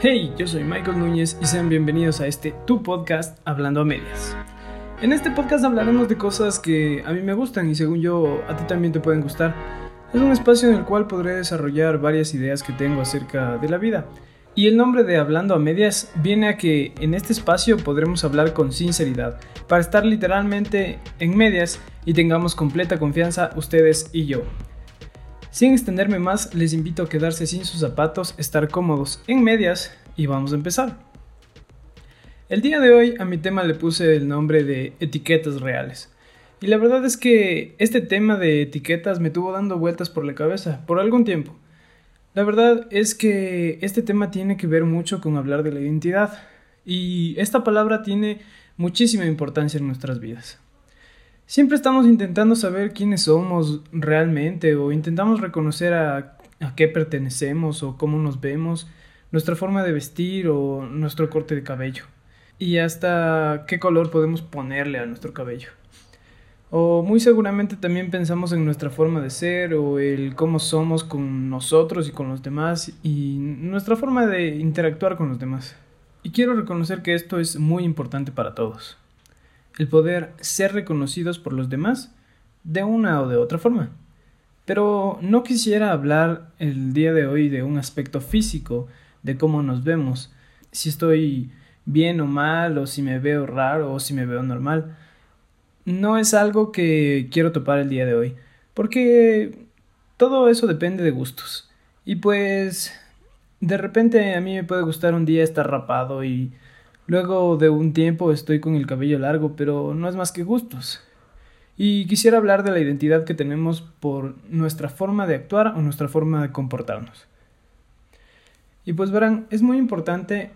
Hey, yo soy Michael Núñez y sean bienvenidos a este Tu Podcast Hablando a Medias. En este podcast hablaremos de cosas que a mí me gustan y según yo a ti también te pueden gustar. Es un espacio en el cual podré desarrollar varias ideas que tengo acerca de la vida. Y el nombre de Hablando a Medias viene a que en este espacio podremos hablar con sinceridad, para estar literalmente en medias y tengamos completa confianza ustedes y yo. Sin extenderme más, les invito a quedarse sin sus zapatos, estar cómodos en medias y vamos a empezar. El día de hoy a mi tema le puse el nombre de etiquetas reales. Y la verdad es que este tema de etiquetas me tuvo dando vueltas por la cabeza por algún tiempo. La verdad es que este tema tiene que ver mucho con hablar de la identidad y esta palabra tiene muchísima importancia en nuestras vidas. Siempre estamos intentando saber quiénes somos realmente o intentamos reconocer a, a, qué pertenecemos o cómo nos vemos, nuestra forma de vestir o nuestro corte de cabello y hasta qué color podemos ponerle a nuestro cabello. O muy seguramente también pensamos en nuestra forma de ser o el cómo somos con nosotros y con los demás y nuestra forma de interactuar con los demás. Y quiero reconocer que esto es muy importante para todos el poder ser reconocidos por los demás de una o de otra forma. Pero no quisiera hablar el día de hoy de un aspecto físico, de cómo nos vemos, si estoy bien o mal, o si me veo raro o si me veo normal. No es algo que quiero topar el día de hoy, porque todo eso depende de gustos. Y pues de repente a mí me puede gustar un día estar rapado y Luego de un tiempo estoy con el cabello largo, pero no es más que gustos. Y quisiera hablar de la identidad que tenemos por nuestra forma de actuar o nuestra forma de comportarnos. Y pues verán, es muy importante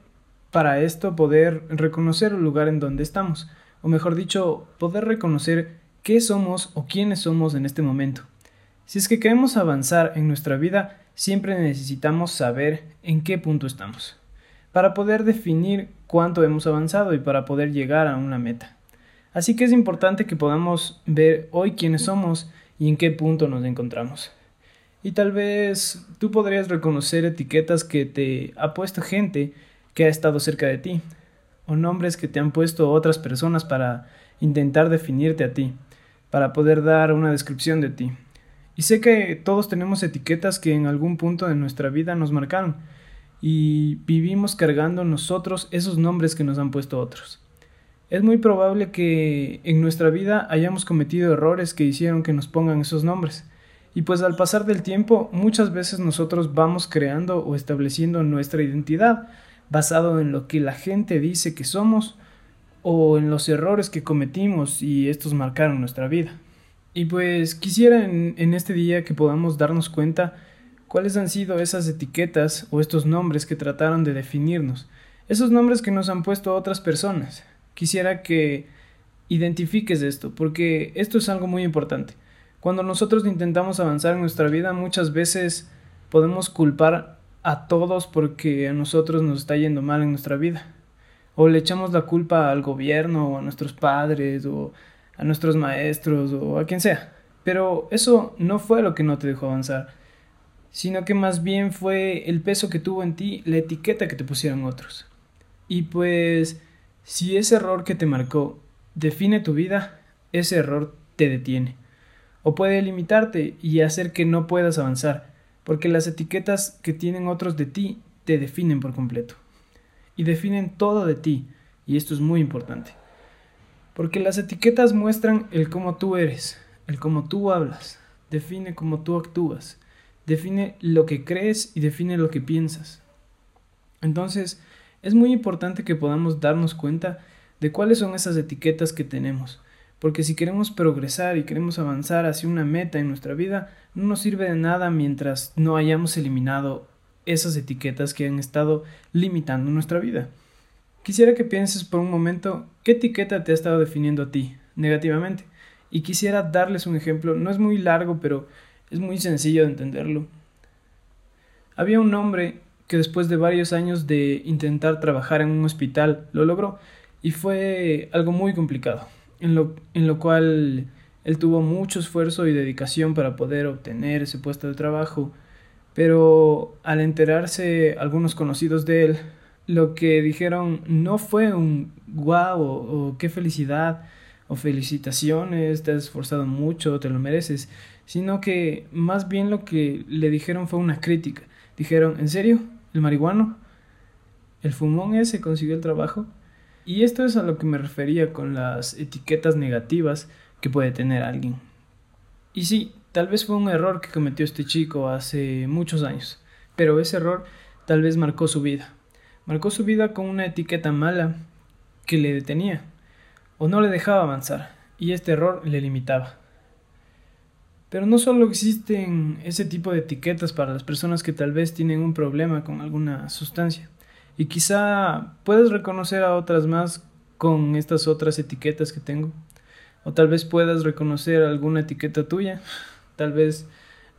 para esto poder reconocer el lugar en donde estamos, o mejor dicho, poder reconocer qué somos o quiénes somos en este momento. Si es que queremos avanzar en nuestra vida, siempre necesitamos saber en qué punto estamos para poder definir cuánto hemos avanzado y para poder llegar a una meta. Así que es importante que podamos ver hoy quiénes somos y en qué punto nos encontramos. Y tal vez tú podrías reconocer etiquetas que te ha puesto gente que ha estado cerca de ti, o nombres que te han puesto otras personas para intentar definirte a ti, para poder dar una descripción de ti. Y sé que todos tenemos etiquetas que en algún punto de nuestra vida nos marcaron, y vivimos cargando nosotros esos nombres que nos han puesto otros. Es muy probable que en nuestra vida hayamos cometido errores que hicieron que nos pongan esos nombres. Y pues al pasar del tiempo muchas veces nosotros vamos creando o estableciendo nuestra identidad basado en lo que la gente dice que somos o en los errores que cometimos y estos marcaron nuestra vida. Y pues quisiera en, en este día que podamos darnos cuenta cuáles han sido esas etiquetas o estos nombres que trataron de definirnos, esos nombres que nos han puesto otras personas. Quisiera que identifiques esto, porque esto es algo muy importante. Cuando nosotros intentamos avanzar en nuestra vida, muchas veces podemos culpar a todos porque a nosotros nos está yendo mal en nuestra vida. O le echamos la culpa al gobierno, o a nuestros padres, o a nuestros maestros, o a quien sea. Pero eso no fue lo que no te dejó avanzar sino que más bien fue el peso que tuvo en ti la etiqueta que te pusieron otros. Y pues, si ese error que te marcó define tu vida, ese error te detiene. O puede limitarte y hacer que no puedas avanzar, porque las etiquetas que tienen otros de ti te definen por completo. Y definen todo de ti, y esto es muy importante. Porque las etiquetas muestran el cómo tú eres, el cómo tú hablas, define cómo tú actúas define lo que crees y define lo que piensas. Entonces, es muy importante que podamos darnos cuenta de cuáles son esas etiquetas que tenemos, porque si queremos progresar y queremos avanzar hacia una meta en nuestra vida, no nos sirve de nada mientras no hayamos eliminado esas etiquetas que han estado limitando nuestra vida. Quisiera que pienses por un momento qué etiqueta te ha estado definiendo a ti negativamente. Y quisiera darles un ejemplo, no es muy largo, pero es muy sencillo de entenderlo. Había un hombre que después de varios años de intentar trabajar en un hospital lo logró y fue algo muy complicado, en lo, en lo cual él tuvo mucho esfuerzo y dedicación para poder obtener ese puesto de trabajo, Pero al enterarse algunos conocidos de él, lo que dijeron no fue un wow o, qué felicidad o felicitaciones, te has esforzado mucho, te lo mereces, sino que más bien lo que le dijeron fue una crítica. Dijeron, ¿en serio? ¿El marihuano? ¿El fumón ese consiguió el trabajo? Y esto es a lo que me refería con las etiquetas negativas que puede tener alguien. Y sí, tal vez fue un error que cometió este chico hace muchos años, pero ese error tal vez marcó su vida. Marcó su vida con una etiqueta mala que le detenía o no le dejaba avanzar, y este error le limitaba. Pero no solo existen ese tipo de etiquetas para las personas que tal vez tienen un problema con alguna sustancia, y quizá puedes reconocer a otras más con estas otras etiquetas que tengo. O tal vez puedas reconocer alguna etiqueta tuya. Tal vez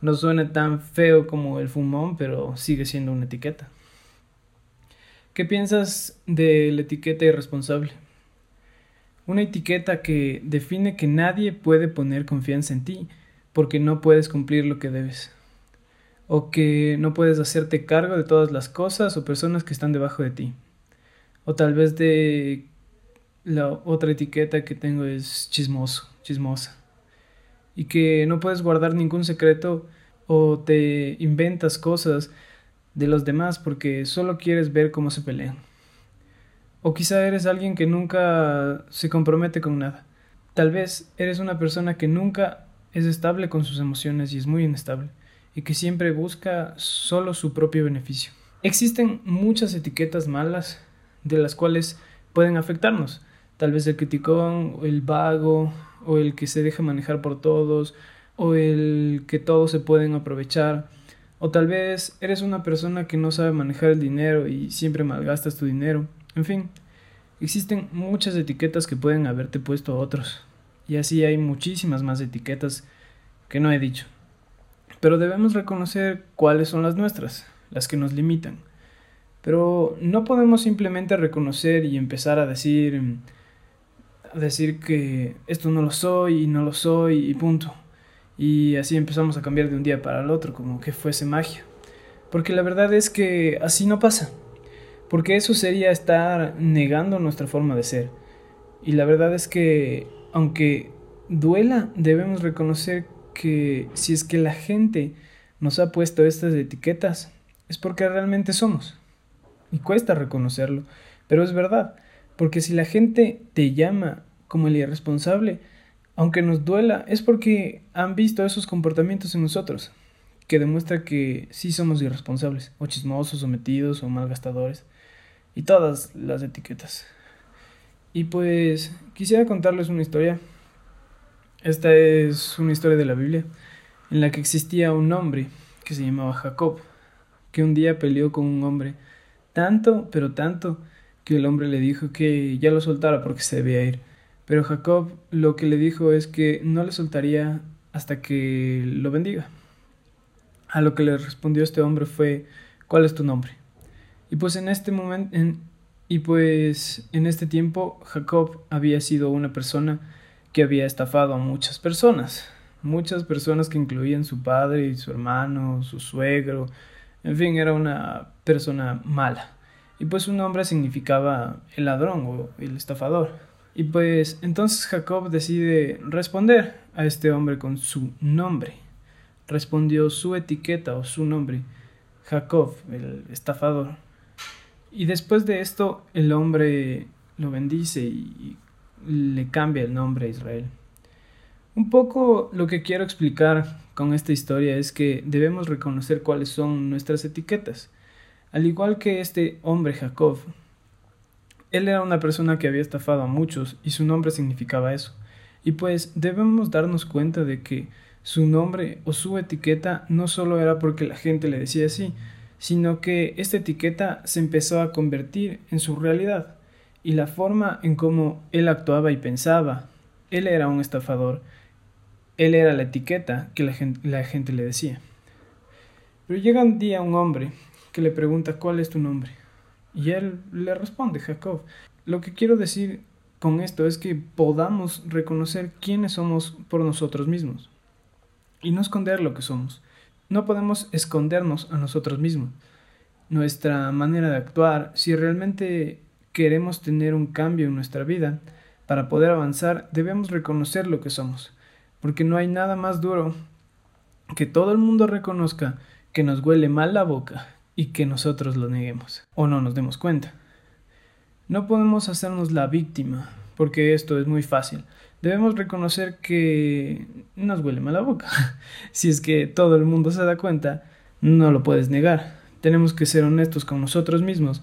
no suene tan feo como el fumón, pero sigue siendo una etiqueta. ¿Qué piensas de la etiqueta irresponsable? Una etiqueta que define que nadie puede poner confianza en ti porque no puedes cumplir lo que debes. O que no puedes hacerte cargo de todas las cosas o personas que están debajo de ti. O tal vez de la otra etiqueta que tengo es chismoso, chismosa. Y que no puedes guardar ningún secreto o te inventas cosas de los demás porque solo quieres ver cómo se pelean. O quizá eres alguien que nunca se compromete con nada. Tal vez eres una persona que nunca es estable con sus emociones y es muy inestable y que siempre busca solo su propio beneficio. Existen muchas etiquetas malas de las cuales pueden afectarnos tal vez el criticón, el vago, o el que se deja manejar por todos, o el que todos se pueden aprovechar, o tal vez eres una persona que no sabe manejar el dinero y siempre malgastas tu dinero. En fin, existen muchas etiquetas que pueden haberte puesto a otros, y así hay muchísimas más etiquetas que no he dicho. Pero debemos reconocer cuáles son las nuestras, las que nos limitan. Pero no podemos simplemente reconocer y empezar a decir decir que esto no lo soy y no lo soy y punto. Y así empezamos a cambiar de un día para el otro, como que fuese magia. Porque la verdad es que así no pasa. Porque eso sería estar negando nuestra forma de ser. Y la verdad es que, aunque duela, debemos reconocer que si es que la gente nos ha puesto estas etiquetas, es porque realmente somos. Y cuesta reconocerlo, pero es verdad. Porque si la gente te llama como el irresponsable, aunque nos duela, es porque han visto esos comportamientos en nosotros, que demuestra que sí somos irresponsables, o chismosos, o metidos, o malgastadores, y todas las etiquetas. Y pues quisiera contarles una historia. Esta es una historia de la Biblia, en la que existía un hombre que se llamaba Jacob, que un día peleó con un hombre, tanto, pero tanto, que el hombre le dijo que ya lo soltara porque se debía ir. Pero Jacob lo que le dijo es que no le soltaría hasta que lo bendiga. A lo que le respondió este hombre fue, ¿cuál es tu nombre? Y pues en este momento, y pues en este tiempo Jacob había sido una persona que había estafado a muchas personas, muchas personas que incluían su padre su hermano, su suegro, en fin, era una persona mala. Y pues su nombre significaba el ladrón o el estafador. Y pues entonces Jacob decide responder a este hombre con su nombre. Respondió su etiqueta o su nombre, Jacob, el estafador. Y después de esto el hombre lo bendice y le cambia el nombre a Israel. Un poco lo que quiero explicar con esta historia es que debemos reconocer cuáles son nuestras etiquetas. Al igual que este hombre Jacob, él era una persona que había estafado a muchos y su nombre significaba eso. Y pues debemos darnos cuenta de que su nombre o su etiqueta no solo era porque la gente le decía así, sino que esta etiqueta se empezó a convertir en su realidad y la forma en cómo él actuaba y pensaba. Él era un estafador. Él era la etiqueta que la gente, la gente le decía. Pero llega un día un hombre que le pregunta cuál es tu nombre. Y él le responde, Jacob. Lo que quiero decir con esto es que podamos reconocer quiénes somos por nosotros mismos y no esconder lo que somos. No podemos escondernos a nosotros mismos. Nuestra manera de actuar, si realmente queremos tener un cambio en nuestra vida, para poder avanzar debemos reconocer lo que somos, porque no hay nada más duro que todo el mundo reconozca que nos huele mal la boca y que nosotros lo neguemos o no nos demos cuenta. No podemos hacernos la víctima, porque esto es muy fácil. Debemos reconocer que nos huele mal la boca. si es que todo el mundo se da cuenta, no lo puedes negar. Tenemos que ser honestos con nosotros mismos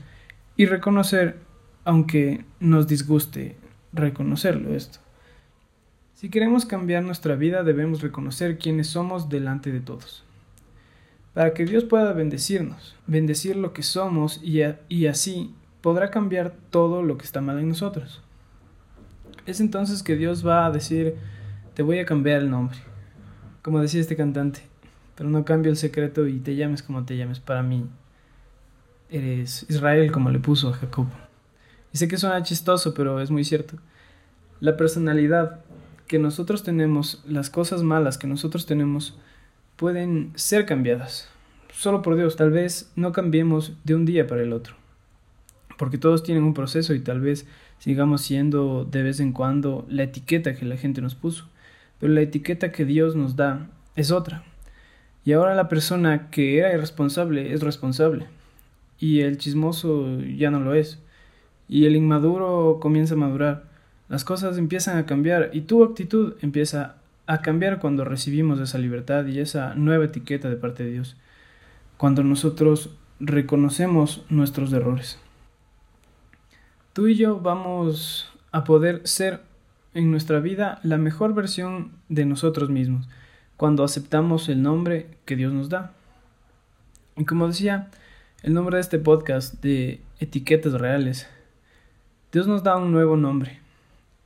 y reconocer, aunque nos disguste reconocerlo esto. Si queremos cambiar nuestra vida, debemos reconocer quiénes somos delante de todos para que Dios pueda bendecirnos, bendecir lo que somos y así podrá cambiar todo lo que está mal en nosotros. Es entonces que Dios va a decir, te voy a cambiar el nombre, como decía este cantante, pero no cambio el secreto y te llames como te llames, para mí eres Israel como le puso a Jacob. Y sé que suena chistoso, pero es muy cierto. La personalidad que nosotros tenemos, las cosas malas que nosotros tenemos, pueden ser cambiadas. Solo por Dios, tal vez no cambiemos de un día para el otro. Porque todos tienen un proceso y tal vez sigamos siendo de vez en cuando la etiqueta que la gente nos puso. Pero la etiqueta que Dios nos da es otra. Y ahora la persona que era irresponsable es responsable. Y el chismoso ya no lo es. Y el inmaduro comienza a madurar. Las cosas empiezan a cambiar y tu actitud empieza a cambiar cuando recibimos esa libertad y esa nueva etiqueta de parte de Dios, cuando nosotros reconocemos nuestros errores. Tú y yo vamos a poder ser en nuestra vida la mejor versión de nosotros mismos, cuando aceptamos el nombre que Dios nos da. Y como decía, el nombre de este podcast de etiquetas reales, Dios nos da un nuevo nombre,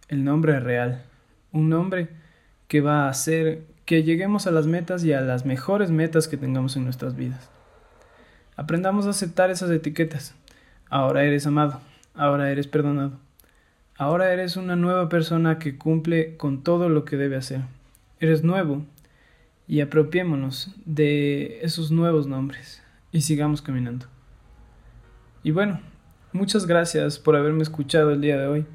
el nombre real, un nombre que va a hacer que lleguemos a las metas y a las mejores metas que tengamos en nuestras vidas. Aprendamos a aceptar esas etiquetas. Ahora eres amado, ahora eres perdonado, ahora eres una nueva persona que cumple con todo lo que debe hacer. Eres nuevo y apropiémonos de esos nuevos nombres y sigamos caminando. Y bueno, muchas gracias por haberme escuchado el día de hoy.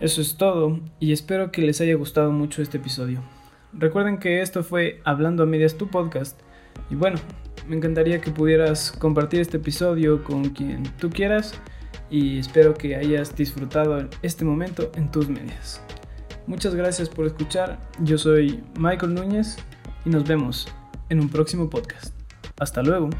Eso es todo y espero que les haya gustado mucho este episodio. Recuerden que esto fue Hablando a Medias tu podcast y bueno, me encantaría que pudieras compartir este episodio con quien tú quieras y espero que hayas disfrutado este momento en tus medias. Muchas gracias por escuchar, yo soy Michael Núñez y nos vemos en un próximo podcast. Hasta luego.